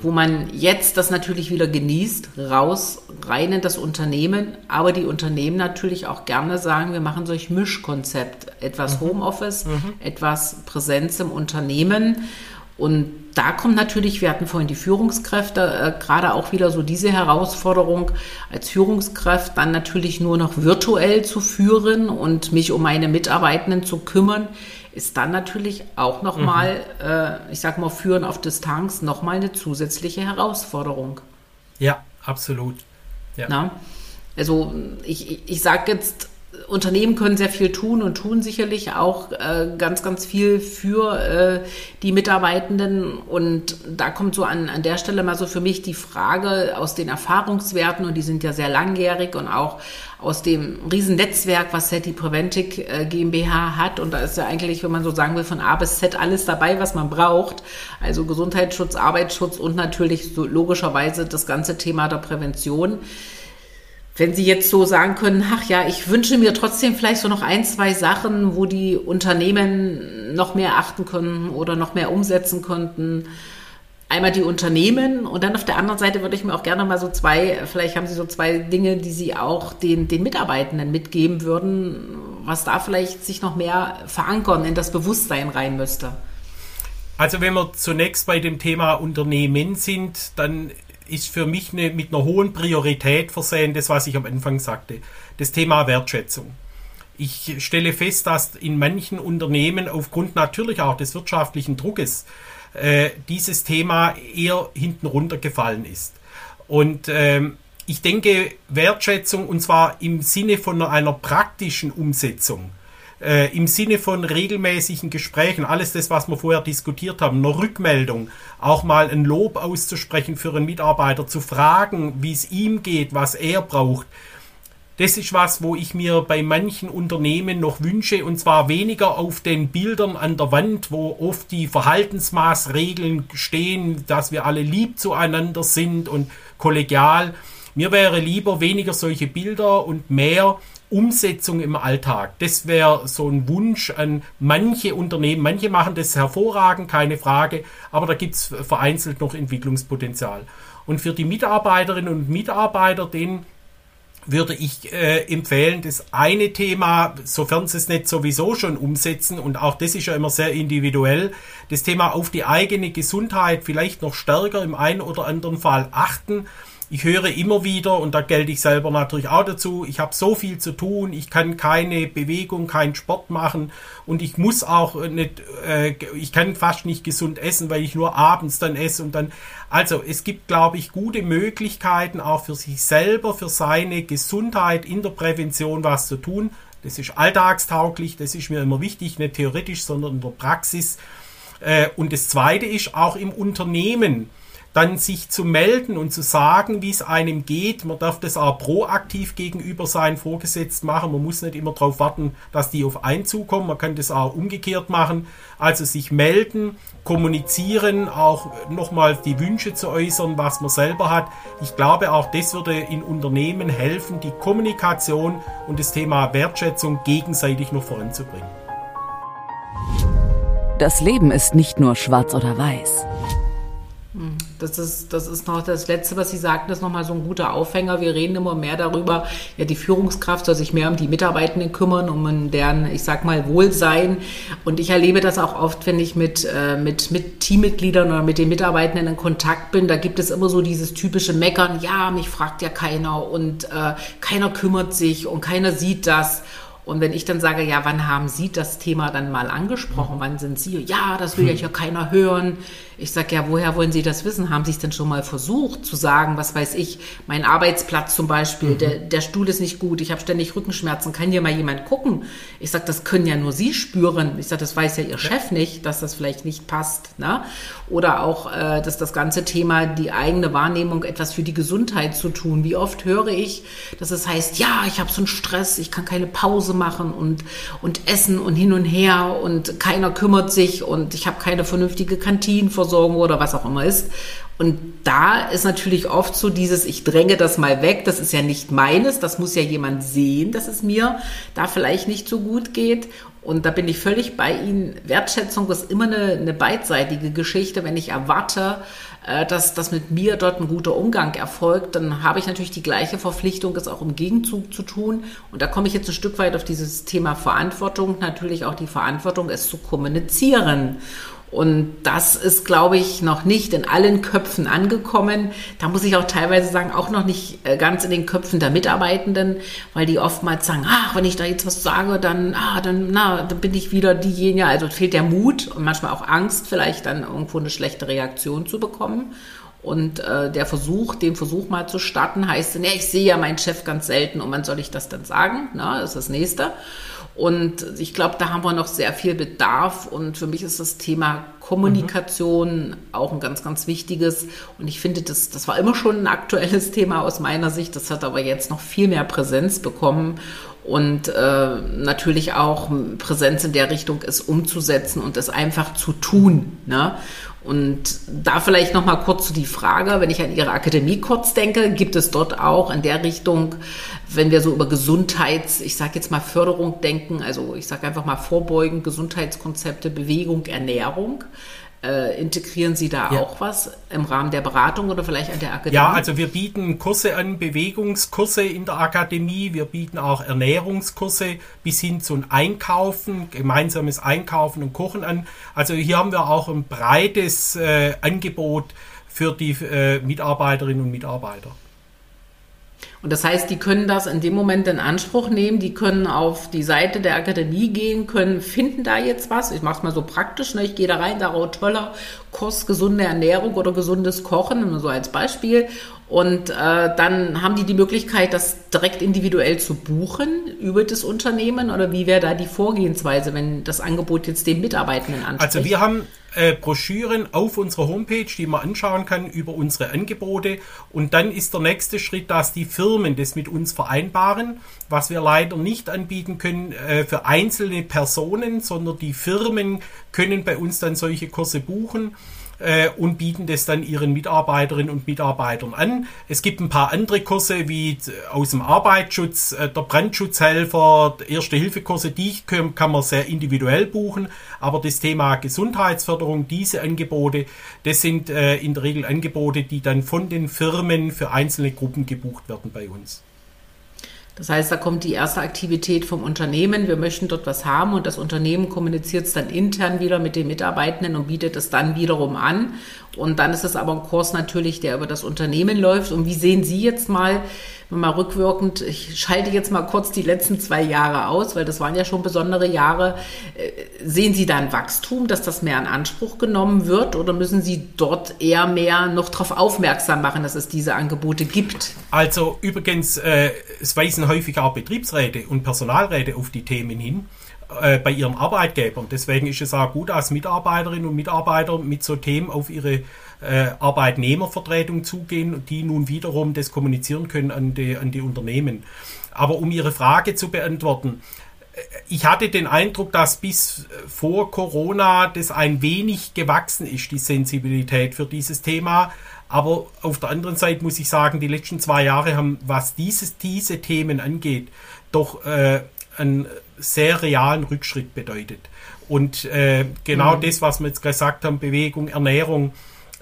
wo man jetzt das natürlich wieder genießt, raus, rein in das Unternehmen, aber die Unternehmen natürlich auch gerne sagen, wir machen solch Mischkonzept, etwas mhm. Homeoffice, mhm etwas Präsenz im Unternehmen. Und da kommt natürlich, wir hatten vorhin die Führungskräfte, äh, gerade auch wieder so diese Herausforderung, als Führungskraft dann natürlich nur noch virtuell zu führen und mich um meine Mitarbeitenden zu kümmern, ist dann natürlich auch nochmal, mhm. äh, ich sag mal, Führen auf Distanz nochmal eine zusätzliche Herausforderung. Ja, absolut. Ja. Na? Also ich, ich sage jetzt Unternehmen können sehr viel tun und tun sicherlich auch äh, ganz, ganz viel für äh, die Mitarbeitenden. Und da kommt so an, an der Stelle mal so für mich die Frage aus den Erfahrungswerten, und die sind ja sehr langjährig und auch aus dem Riesennetzwerk, was SETI Preventic äh, GmbH hat. Und da ist ja eigentlich, wenn man so sagen will, von A bis Z alles dabei, was man braucht. Also Gesundheitsschutz, Arbeitsschutz und natürlich so logischerweise das ganze Thema der Prävention wenn Sie jetzt so sagen können, ach ja, ich wünsche mir trotzdem vielleicht so noch ein, zwei Sachen, wo die Unternehmen noch mehr achten können oder noch mehr umsetzen könnten. Einmal die Unternehmen und dann auf der anderen Seite würde ich mir auch gerne mal so zwei, vielleicht haben Sie so zwei Dinge, die Sie auch den, den Mitarbeitenden mitgeben würden, was da vielleicht sich noch mehr verankern in das Bewusstsein rein müsste. Also wenn wir zunächst bei dem Thema Unternehmen sind, dann ist für mich eine, mit einer hohen Priorität versehen, das, was ich am Anfang sagte, das Thema Wertschätzung. Ich stelle fest, dass in manchen Unternehmen aufgrund natürlich auch des wirtschaftlichen Druckes äh, dieses Thema eher hinten runtergefallen ist. Und ähm, ich denke, Wertschätzung, und zwar im Sinne von einer praktischen Umsetzung, äh, im Sinne von regelmäßigen Gesprächen, alles das, was wir vorher diskutiert haben, eine Rückmeldung, auch mal ein Lob auszusprechen für einen Mitarbeiter, zu fragen, wie es ihm geht, was er braucht. Das ist was, wo ich mir bei manchen Unternehmen noch wünsche, und zwar weniger auf den Bildern an der Wand, wo oft die Verhaltensmaßregeln stehen, dass wir alle lieb zueinander sind und kollegial. Mir wäre lieber weniger solche Bilder und mehr Umsetzung im Alltag. Das wäre so ein Wunsch an manche Unternehmen. Manche machen das hervorragend, keine Frage, aber da gibt es vereinzelt noch Entwicklungspotenzial. Und für die Mitarbeiterinnen und Mitarbeiter, denen würde ich äh, empfehlen, das eine Thema, sofern sie es nicht sowieso schon umsetzen, und auch das ist ja immer sehr individuell, das Thema auf die eigene Gesundheit vielleicht noch stärker im einen oder anderen Fall achten ich höre immer wieder, und da gelte ich selber natürlich auch dazu, ich habe so viel zu tun, ich kann keine Bewegung, keinen Sport machen und ich muss auch nicht, äh, ich kann fast nicht gesund essen, weil ich nur abends dann esse und dann, also es gibt, glaube ich, gute Möglichkeiten auch für sich selber, für seine Gesundheit in der Prävention was zu tun. Das ist alltagstauglich, das ist mir immer wichtig, nicht theoretisch, sondern in der Praxis. Äh, und das Zweite ist auch im Unternehmen dann sich zu melden und zu sagen, wie es einem geht. Man darf das auch proaktiv gegenüber seinen Vorgesetzten machen. Man muss nicht immer darauf warten, dass die auf einen zukommen. Man kann das auch umgekehrt machen. Also sich melden, kommunizieren, auch nochmal die Wünsche zu äußern, was man selber hat. Ich glaube, auch das würde in Unternehmen helfen, die Kommunikation und das Thema Wertschätzung gegenseitig noch voranzubringen. Das Leben ist nicht nur schwarz oder weiß. Das ist, das ist noch das Letzte, was Sie sagten, das ist nochmal so ein guter Aufhänger. Wir reden immer mehr darüber, ja, die Führungskraft soll sich mehr um die Mitarbeitenden kümmern, um deren, ich sag mal, Wohlsein. Und ich erlebe das auch oft, wenn ich mit, äh, mit, mit Teammitgliedern oder mit den Mitarbeitenden in Kontakt bin. Da gibt es immer so dieses typische Meckern, ja, mich fragt ja keiner und äh, keiner kümmert sich und keiner sieht das. Und wenn ich dann sage, ja, wann haben Sie das Thema dann mal angesprochen? Wann sind Sie? Ja, das will ja hier keiner hören. Ich sage, ja, woher wollen Sie das wissen? Haben Sie es denn schon mal versucht zu sagen, was weiß ich, mein Arbeitsplatz zum Beispiel, mhm. der, der Stuhl ist nicht gut, ich habe ständig Rückenschmerzen, kann hier mal jemand gucken? Ich sage, das können ja nur Sie spüren. Ich sage, das weiß ja Ihr Chef nicht, dass das vielleicht nicht passt. Ne? Oder auch, äh, dass das ganze Thema, die eigene Wahrnehmung, etwas für die Gesundheit zu tun. Wie oft höre ich, dass es heißt, ja, ich habe so einen Stress, ich kann keine Pause machen und, und essen und hin und her und keiner kümmert sich und ich habe keine vernünftige Kantine Krankenversorgung oder was auch immer ist. Und da ist natürlich oft so dieses, ich dränge das mal weg, das ist ja nicht meines, das muss ja jemand sehen, dass es mir da vielleicht nicht so gut geht. Und da bin ich völlig bei Ihnen. Wertschätzung ist immer eine, eine beidseitige Geschichte. Wenn ich erwarte, äh, dass, dass mit mir dort ein guter Umgang erfolgt, dann habe ich natürlich die gleiche Verpflichtung, es auch im Gegenzug zu tun. Und da komme ich jetzt ein Stück weit auf dieses Thema Verantwortung, natürlich auch die Verantwortung, es zu kommunizieren. Und das ist, glaube ich, noch nicht in allen Köpfen angekommen. Da muss ich auch teilweise sagen, auch noch nicht äh, ganz in den Köpfen der Mitarbeitenden, weil die oftmals sagen, ach, wenn ich da jetzt was sage, dann, ah, dann, na, dann bin ich wieder diejenige. Also fehlt der Mut und manchmal auch Angst, vielleicht dann irgendwo eine schlechte Reaktion zu bekommen. Und äh, der Versuch, den Versuch mal zu starten, heißt, ja, ich sehe ja meinen Chef ganz selten und wann soll ich das dann sagen? Na, das ist das Nächste. Und ich glaube, da haben wir noch sehr viel Bedarf. Und für mich ist das Thema Kommunikation mhm. auch ein ganz, ganz wichtiges. Und ich finde, das, das war immer schon ein aktuelles Thema aus meiner Sicht. Das hat aber jetzt noch viel mehr Präsenz bekommen. Und äh, natürlich auch Präsenz in der Richtung ist umzusetzen und es einfach zu tun. Ne? Und da vielleicht noch mal kurz zu die Frage, wenn ich an Ihre Akademie kurz denke, gibt es dort auch in der Richtung, wenn wir so über Gesundheits, ich sage jetzt mal Förderung denken, also ich sage einfach mal Vorbeugen, Gesundheitskonzepte, Bewegung, Ernährung, äh, integrieren Sie da ja. auch was im Rahmen der Beratung oder vielleicht an der Akademie? Ja, also wir bieten Kurse an, Bewegungskurse in der Akademie. Wir bieten auch Ernährungskurse bis hin zum Einkaufen, gemeinsames Einkaufen und Kochen an. Also hier haben wir auch ein breites äh, Angebot für die äh, Mitarbeiterinnen und Mitarbeiter. Und das heißt, die können das in dem Moment in Anspruch nehmen, die können auf die Seite der Akademie gehen, können finden da jetzt was. Ich mache es mal so praktisch, ne? ich gehe da rein, da oh, toller Kurs, gesunde Ernährung oder gesundes Kochen, so als Beispiel. Und äh, dann haben die die Möglichkeit, das direkt individuell zu buchen über das Unternehmen oder wie wäre da die Vorgehensweise, wenn das Angebot jetzt den Mitarbeitenden anspricht? Also wir haben äh, Broschüren auf unserer Homepage, die man anschauen kann über unsere Angebote. Und dann ist der nächste Schritt, dass die Firmen das mit uns vereinbaren, was wir leider nicht anbieten können äh, für einzelne Personen, sondern die Firmen können bei uns dann solche Kurse buchen äh, und bieten das dann ihren Mitarbeiterinnen und Mitarbeitern an. Es gibt ein paar andere Kurse wie aus dem Arbeitsschutz, äh, der Brandschutzhelfer, Erste-Hilfe-Kurse, die können, kann man sehr individuell buchen, aber das Thema Gesundheitsförderung, diese Angebote, das sind äh, in der Regel Angebote, die dann von den Firmen für einzelne Gruppen gebucht werden bei uns. Das heißt, da kommt die erste Aktivität vom Unternehmen. Wir möchten dort was haben und das Unternehmen kommuniziert es dann intern wieder mit den Mitarbeitenden und bietet es dann wiederum an. Und dann ist es aber ein Kurs natürlich, der über das Unternehmen läuft. Und wie sehen Sie jetzt mal, mal rückwirkend, ich schalte jetzt mal kurz die letzten zwei Jahre aus, weil das waren ja schon besondere Jahre. Äh, sehen Sie da ein Wachstum, dass das mehr in Anspruch genommen wird oder müssen Sie dort eher mehr noch darauf aufmerksam machen, dass es diese Angebote gibt? Also übrigens, äh, es weisen häufig auch Betriebsräte und Personalräte auf die Themen hin äh, bei ihrem Arbeitgeber. Und deswegen ist es auch gut, als Mitarbeiterinnen und Mitarbeiter mit so Themen auf ihre äh, Arbeitnehmervertretung zugehen, die nun wiederum das kommunizieren können an die, an die Unternehmen. Aber um Ihre Frage zu beantworten, äh, ich hatte den Eindruck, dass bis vor Corona das ein wenig gewachsen ist, die Sensibilität für dieses Thema. Aber auf der anderen Seite muss ich sagen, die letzten zwei Jahre haben, was dieses, diese Themen angeht, doch äh, einen sehr realen Rückschritt bedeutet. Und äh, genau mhm. das, was wir jetzt gesagt haben, Bewegung, Ernährung,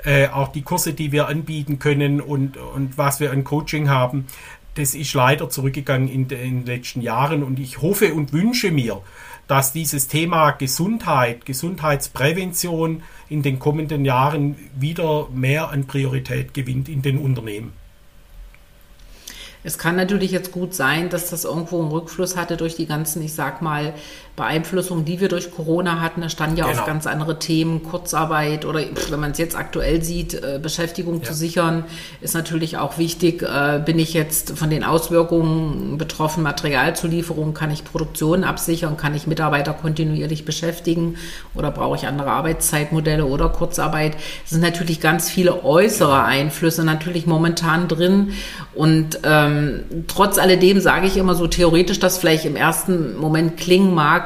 äh, auch die Kurse, die wir anbieten können und, und was wir an Coaching haben, das ist leider zurückgegangen in, de, in den letzten Jahren. Und ich hoffe und wünsche mir, dass dieses Thema Gesundheit, Gesundheitsprävention in den kommenden Jahren wieder mehr an Priorität gewinnt in den Unternehmen. Es kann natürlich jetzt gut sein, dass das irgendwo einen Rückfluss hatte durch die ganzen, ich sag mal, Beeinflussungen, die wir durch Corona hatten. Da standen ja genau. auf ganz andere Themen, Kurzarbeit oder wenn man es jetzt aktuell sieht, äh, Beschäftigung ja. zu sichern, ist natürlich auch wichtig. Äh, bin ich jetzt von den Auswirkungen betroffen, Materialzulieferung, kann ich Produktion absichern, kann ich Mitarbeiter kontinuierlich beschäftigen oder brauche ich andere Arbeitszeitmodelle oder Kurzarbeit? Es sind natürlich ganz viele äußere Einflüsse natürlich momentan drin und ähm, trotz alledem sage ich immer so theoretisch, dass vielleicht im ersten Moment klingen mag,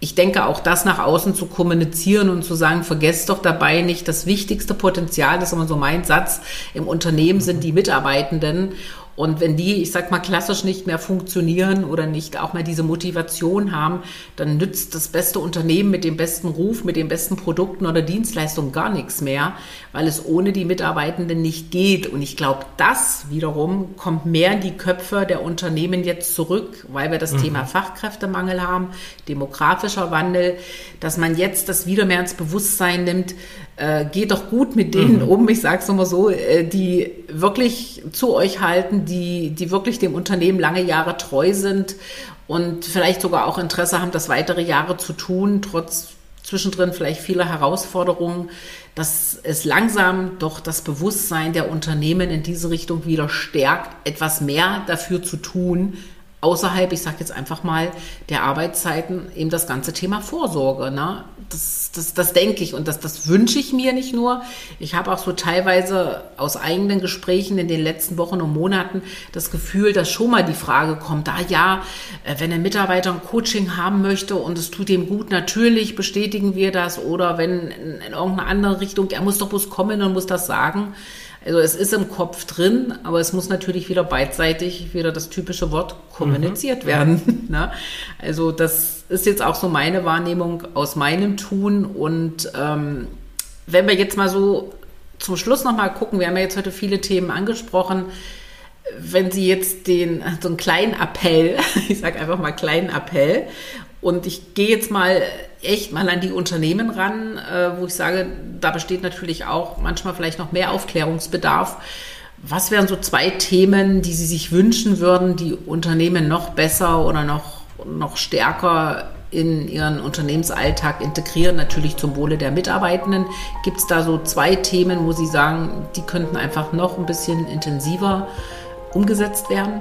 ich denke auch das nach außen zu kommunizieren und zu sagen, vergesst doch dabei nicht das wichtigste Potenzial, das ist immer so mein Satz, im Unternehmen sind die Mitarbeitenden und wenn die, ich sag mal, klassisch nicht mehr funktionieren oder nicht auch mal diese Motivation haben, dann nützt das beste Unternehmen mit dem besten Ruf, mit den besten Produkten oder Dienstleistungen gar nichts mehr, weil es ohne die Mitarbeitenden nicht geht. Und ich glaube, das wiederum kommt mehr in die Köpfe der Unternehmen jetzt zurück, weil wir das mhm. Thema Fachkräftemangel haben, demografischer Wandel, dass man jetzt das wieder mehr ins Bewusstsein nimmt, äh, geht doch gut mit denen mhm. um, ich sage es nochmal so, äh, die wirklich zu euch halten, die, die wirklich dem Unternehmen lange Jahre treu sind und vielleicht sogar auch Interesse haben, das weitere Jahre zu tun, trotz zwischendrin vielleicht vieler Herausforderungen, dass es langsam doch das Bewusstsein der Unternehmen in diese Richtung wieder stärkt, etwas mehr dafür zu tun, außerhalb, ich sage jetzt einfach mal, der Arbeitszeiten eben das ganze Thema Vorsorge. Ne? Das, das, das denke ich und das, das wünsche ich mir nicht nur. Ich habe auch so teilweise aus eigenen Gesprächen in den letzten Wochen und Monaten das Gefühl, dass schon mal die Frage kommt, ah ja, äh, wenn ein Mitarbeiter ein Coaching haben möchte und es tut ihm gut, natürlich bestätigen wir das oder wenn in, in irgendeine andere Richtung, er muss doch bloß kommen und muss das sagen. Also es ist im Kopf drin, aber es muss natürlich wieder beidseitig wieder das typische Wort kommuniziert mhm. werden. Ne? Also das ist jetzt auch so meine Wahrnehmung aus meinem Tun. Und ähm, wenn wir jetzt mal so zum Schluss nochmal gucken, wir haben ja jetzt heute viele Themen angesprochen. Wenn Sie jetzt den, so einen kleinen Appell, ich sage einfach mal kleinen Appell, und ich gehe jetzt mal echt mal an die Unternehmen ran, äh, wo ich sage, da besteht natürlich auch manchmal vielleicht noch mehr Aufklärungsbedarf. Was wären so zwei Themen, die Sie sich wünschen würden, die Unternehmen noch besser oder noch, noch stärker in ihren Unternehmensalltag integrieren, natürlich zum Wohle der Mitarbeitenden. Gibt es da so zwei Themen, wo Sie sagen, die könnten einfach noch ein bisschen intensiver umgesetzt werden?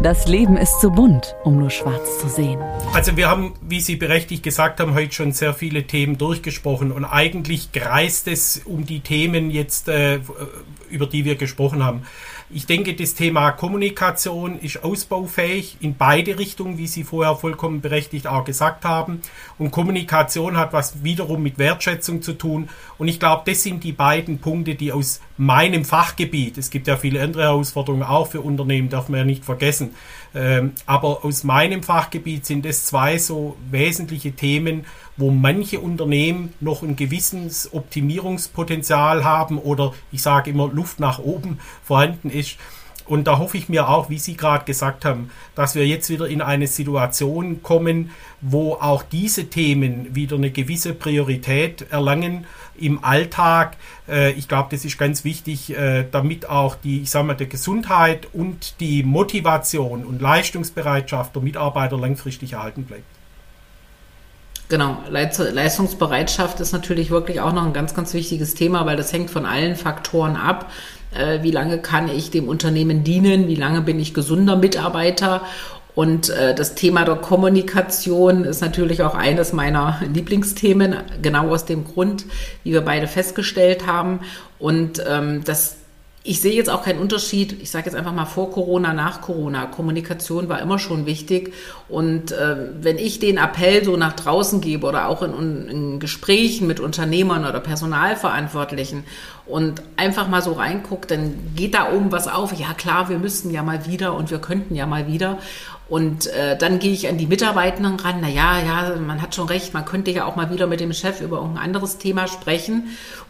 Das Leben ist zu bunt, um nur schwarz zu sehen. Also wir haben, wie Sie berechtigt gesagt haben, heute schon sehr viele Themen durchgesprochen und eigentlich kreist es um die Themen jetzt, äh, über die wir gesprochen haben. Ich denke, das Thema Kommunikation ist ausbaufähig in beide Richtungen, wie Sie vorher vollkommen berechtigt auch gesagt haben. Und Kommunikation hat was wiederum mit Wertschätzung zu tun. Und ich glaube, das sind die beiden Punkte, die aus meinem Fachgebiet, es gibt ja viele andere Herausforderungen auch für Unternehmen, darf man ja nicht vergessen, ähm, aber aus meinem Fachgebiet sind es zwei so wesentliche Themen, wo manche Unternehmen noch ein gewisses Optimierungspotenzial haben oder ich sage immer Luft nach oben vorhanden ist. und da hoffe ich mir auch, wie Sie gerade gesagt haben, dass wir jetzt wieder in eine Situation kommen, wo auch diese Themen wieder eine gewisse Priorität erlangen im Alltag. Äh, ich glaube, das ist ganz wichtig, äh, damit auch die, ich sage mal, die Gesundheit und die Motivation und Leistungsbereitschaft der Mitarbeiter langfristig erhalten bleibt. Genau, Leistungsbereitschaft ist natürlich wirklich auch noch ein ganz, ganz wichtiges Thema, weil das hängt von allen Faktoren ab. Äh, wie lange kann ich dem Unternehmen dienen? Wie lange bin ich gesunder Mitarbeiter? Und äh, das Thema der Kommunikation ist natürlich auch eines meiner Lieblingsthemen, genau aus dem Grund, wie wir beide festgestellt haben. Und ähm, das ich sehe jetzt auch keinen Unterschied, ich sage jetzt einfach mal vor Corona, nach Corona. Kommunikation war immer schon wichtig. Und äh, wenn ich den Appell so nach draußen gebe oder auch in, in Gesprächen mit Unternehmern oder Personalverantwortlichen und einfach mal so reinguckt, dann geht da oben was auf. Ja klar, wir müssten ja mal wieder und wir könnten ja mal wieder. Und äh, dann gehe ich an die Mitarbeitenden ran. Na ja, ja, man hat schon recht, man könnte ja auch mal wieder mit dem Chef über irgendein anderes Thema sprechen.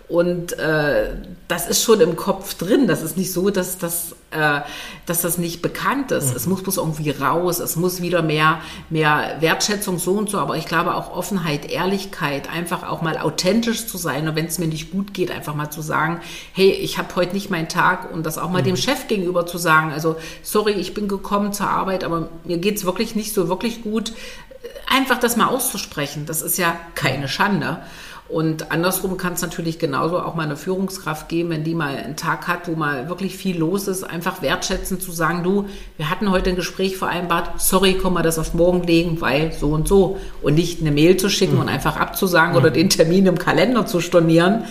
Und äh, das ist schon im Kopf drin. Das ist nicht so, dass das, äh, dass das nicht bekannt ist. Mhm. Es muss bloß irgendwie raus. Es muss wieder mehr, mehr Wertschätzung so und so. Aber ich glaube auch Offenheit, Ehrlichkeit, einfach auch mal authentisch zu sein. Und wenn es mir nicht gut geht, einfach mal zu sagen, hey, ich habe heute nicht meinen Tag. Und das auch mal mhm. dem Chef gegenüber zu sagen. Also, sorry, ich bin gekommen zur Arbeit, aber mir geht's wirklich nicht so wirklich gut. Einfach das mal auszusprechen, das ist ja keine Schande. Und andersrum kann es natürlich genauso auch mal eine Führungskraft geben, wenn die mal einen Tag hat, wo mal wirklich viel los ist, einfach wertschätzend zu sagen, du, wir hatten heute ein Gespräch vereinbart, sorry, komm mal das auf morgen legen, weil so und so. Und nicht eine Mail zu schicken mhm. und einfach abzusagen mhm. oder den Termin im Kalender zu stornieren.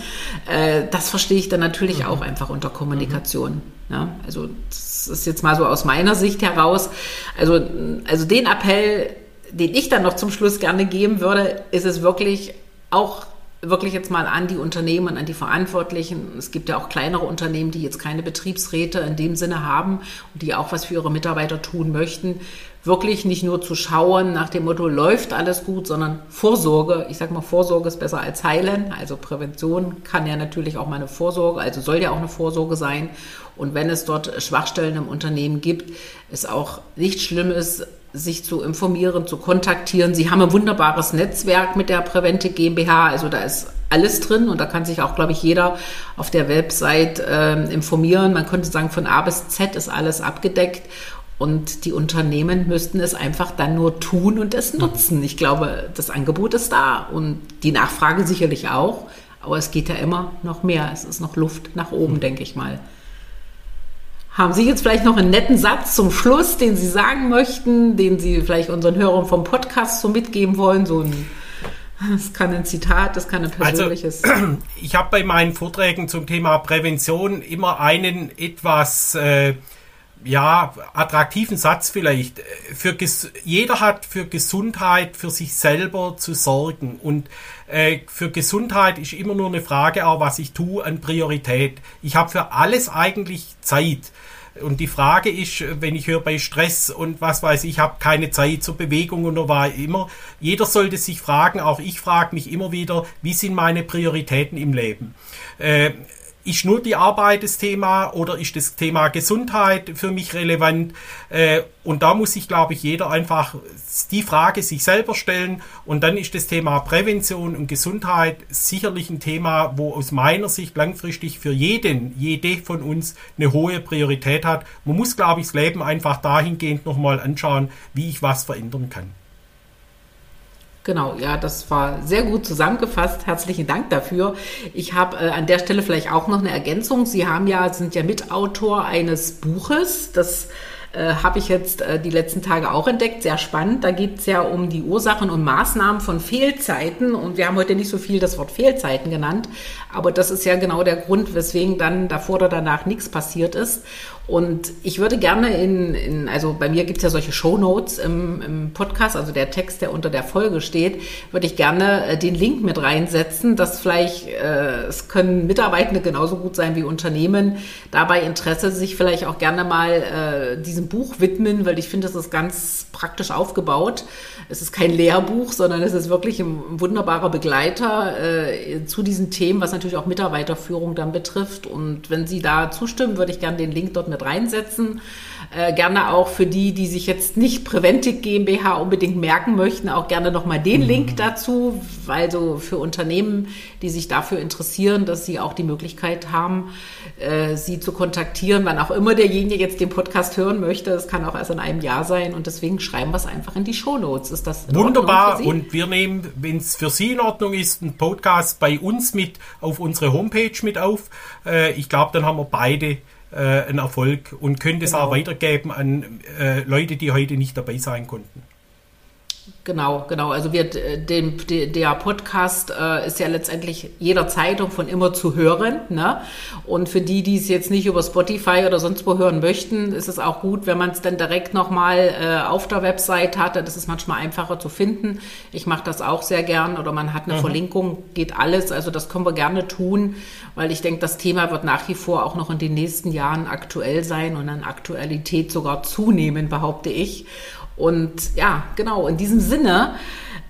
Äh, das verstehe ich dann natürlich mhm. auch einfach unter Kommunikation. Ja, also das ist jetzt mal so aus meiner Sicht heraus. Also, also den Appell, den ich dann noch zum Schluss gerne geben würde, ist es wirklich auch wirklich jetzt mal an die Unternehmen, an die Verantwortlichen. Es gibt ja auch kleinere Unternehmen, die jetzt keine Betriebsräte in dem Sinne haben und die auch was für ihre Mitarbeiter tun möchten. Wirklich nicht nur zu schauen nach dem Motto, läuft alles gut, sondern Vorsorge. Ich sage mal, Vorsorge ist besser als heilen. Also Prävention kann ja natürlich auch mal eine Vorsorge, also soll ja auch eine Vorsorge sein. Und wenn es dort Schwachstellen im Unternehmen gibt, ist auch nichts Schlimmes, sich zu informieren, zu kontaktieren. Sie haben ein wunderbares Netzwerk mit der Prevente GmbH, also da ist alles drin und da kann sich auch, glaube ich, jeder auf der Website äh, informieren. Man könnte sagen, von A bis Z ist alles abgedeckt und die Unternehmen müssten es einfach dann nur tun und es nutzen. Ich glaube, das Angebot ist da und die Nachfrage sicherlich auch, aber es geht ja immer noch mehr. Es ist noch Luft nach oben, denke ich mal. Haben Sie jetzt vielleicht noch einen netten Satz zum Schluss, den Sie sagen möchten, den Sie vielleicht unseren Hörern vom Podcast so mitgeben wollen? So ein, das kann ein Zitat, das kann ein also, persönliches. Also, ich habe bei meinen Vorträgen zum Thema Prävention immer einen etwas äh, ja, attraktiven Satz vielleicht. Für jeder hat für Gesundheit für sich selber zu sorgen und äh, für Gesundheit ist immer nur eine Frage, auch was ich tue an Priorität. Ich habe für alles eigentlich Zeit. Und die Frage ist, wenn ich höre bei Stress und was weiß ich, habe keine Zeit zur Bewegung und war immer, jeder sollte sich fragen, auch ich frage mich immer wieder, wie sind meine Prioritäten im Leben? Äh, ist nur die Arbeit das Thema oder ist das Thema Gesundheit für mich relevant? Äh, und da muss sich, glaube ich, jeder einfach die Frage sich selber stellen. Und dann ist das Thema Prävention und Gesundheit sicherlich ein Thema, wo aus meiner Sicht langfristig für jeden, jede von uns eine hohe Priorität hat. Man muss, glaube ich, das Leben einfach dahingehend nochmal anschauen, wie ich was verändern kann. Genau, ja, das war sehr gut zusammengefasst. Herzlichen Dank dafür. Ich habe äh, an der Stelle vielleicht auch noch eine Ergänzung. Sie haben ja, sind ja Mitautor eines Buches, das äh, habe ich jetzt äh, die letzten Tage auch entdeckt. Sehr spannend. Da geht es ja um die Ursachen und Maßnahmen von Fehlzeiten. Und wir haben heute nicht so viel das Wort Fehlzeiten genannt. Aber das ist ja genau der Grund, weswegen dann davor oder danach nichts passiert ist. Und ich würde gerne in, in also bei mir gibt es ja solche Shownotes im, im Podcast, also der Text, der unter der Folge steht, würde ich gerne äh, den Link mit reinsetzen, dass vielleicht, äh, es können Mitarbeitende genauso gut sein wie Unternehmen, dabei Interesse sich vielleicht auch gerne mal äh, diesen Buch widmen, weil ich finde, das ist ganz praktisch aufgebaut. Es ist kein Lehrbuch, sondern es ist wirklich ein wunderbarer Begleiter äh, zu diesen Themen, was natürlich auch Mitarbeiterführung dann betrifft. Und wenn Sie da zustimmen, würde ich gerne den Link dort mit reinsetzen. Äh, gerne auch für die, die sich jetzt nicht Preventic GmbH unbedingt merken möchten, auch gerne nochmal den mhm. Link dazu, weil so für Unternehmen, die sich dafür interessieren, dass sie auch die Möglichkeit haben, äh, sie zu kontaktieren, wann auch immer derjenige jetzt den Podcast hören möchte. Das kann auch erst in einem Jahr sein und deswegen schreiben wir es einfach in die Shownotes. Ist das wunderbar? Und wir nehmen, wenn es für Sie in Ordnung ist, einen Podcast bei uns mit auf unsere Homepage mit auf. Äh, ich glaube, dann haben wir beide äh, ein Erfolg und können das genau. auch weitergeben an Leute, die heute nicht dabei sein konnten. Genau, genau. Also wir, den, der Podcast äh, ist ja letztendlich jeder Zeitung von immer zu hören. Ne? Und für die, die es jetzt nicht über Spotify oder sonst wo hören möchten, ist es auch gut, wenn man es dann direkt nochmal äh, auf der Website hat. Das ist manchmal einfacher zu finden. Ich mache das auch sehr gern. Oder man hat eine mhm. Verlinkung, geht alles. Also das können wir gerne tun, weil ich denke, das Thema wird nach wie vor auch noch in den nächsten Jahren aktuell sein und an Aktualität sogar zunehmen, behaupte ich. Und ja, genau, in diesem Sinne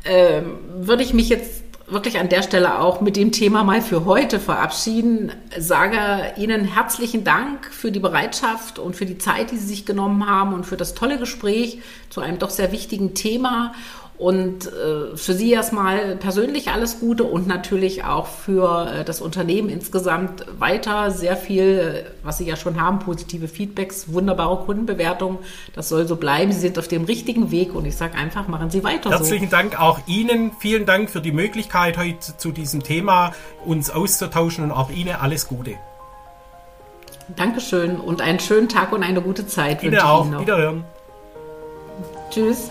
äh, würde ich mich jetzt wirklich an der Stelle auch mit dem Thema mal für heute verabschieden. Sage Ihnen herzlichen Dank für die Bereitschaft und für die Zeit, die Sie sich genommen haben und für das tolle Gespräch zu einem doch sehr wichtigen Thema. Und äh, für Sie erstmal persönlich alles Gute und natürlich auch für äh, das Unternehmen insgesamt weiter sehr viel, äh, was Sie ja schon haben, positive Feedbacks, wunderbare Kundenbewertungen. Das soll so bleiben. Sie sind auf dem richtigen Weg und ich sage einfach, machen Sie weiter Herzlichen so. Dank auch Ihnen. Vielen Dank für die Möglichkeit, heute zu diesem Thema uns auszutauschen und auch Ihnen alles Gute. Dankeschön und einen schönen Tag und eine gute Zeit. Ihnen auch. Ihnen Wiederhören. Tschüss.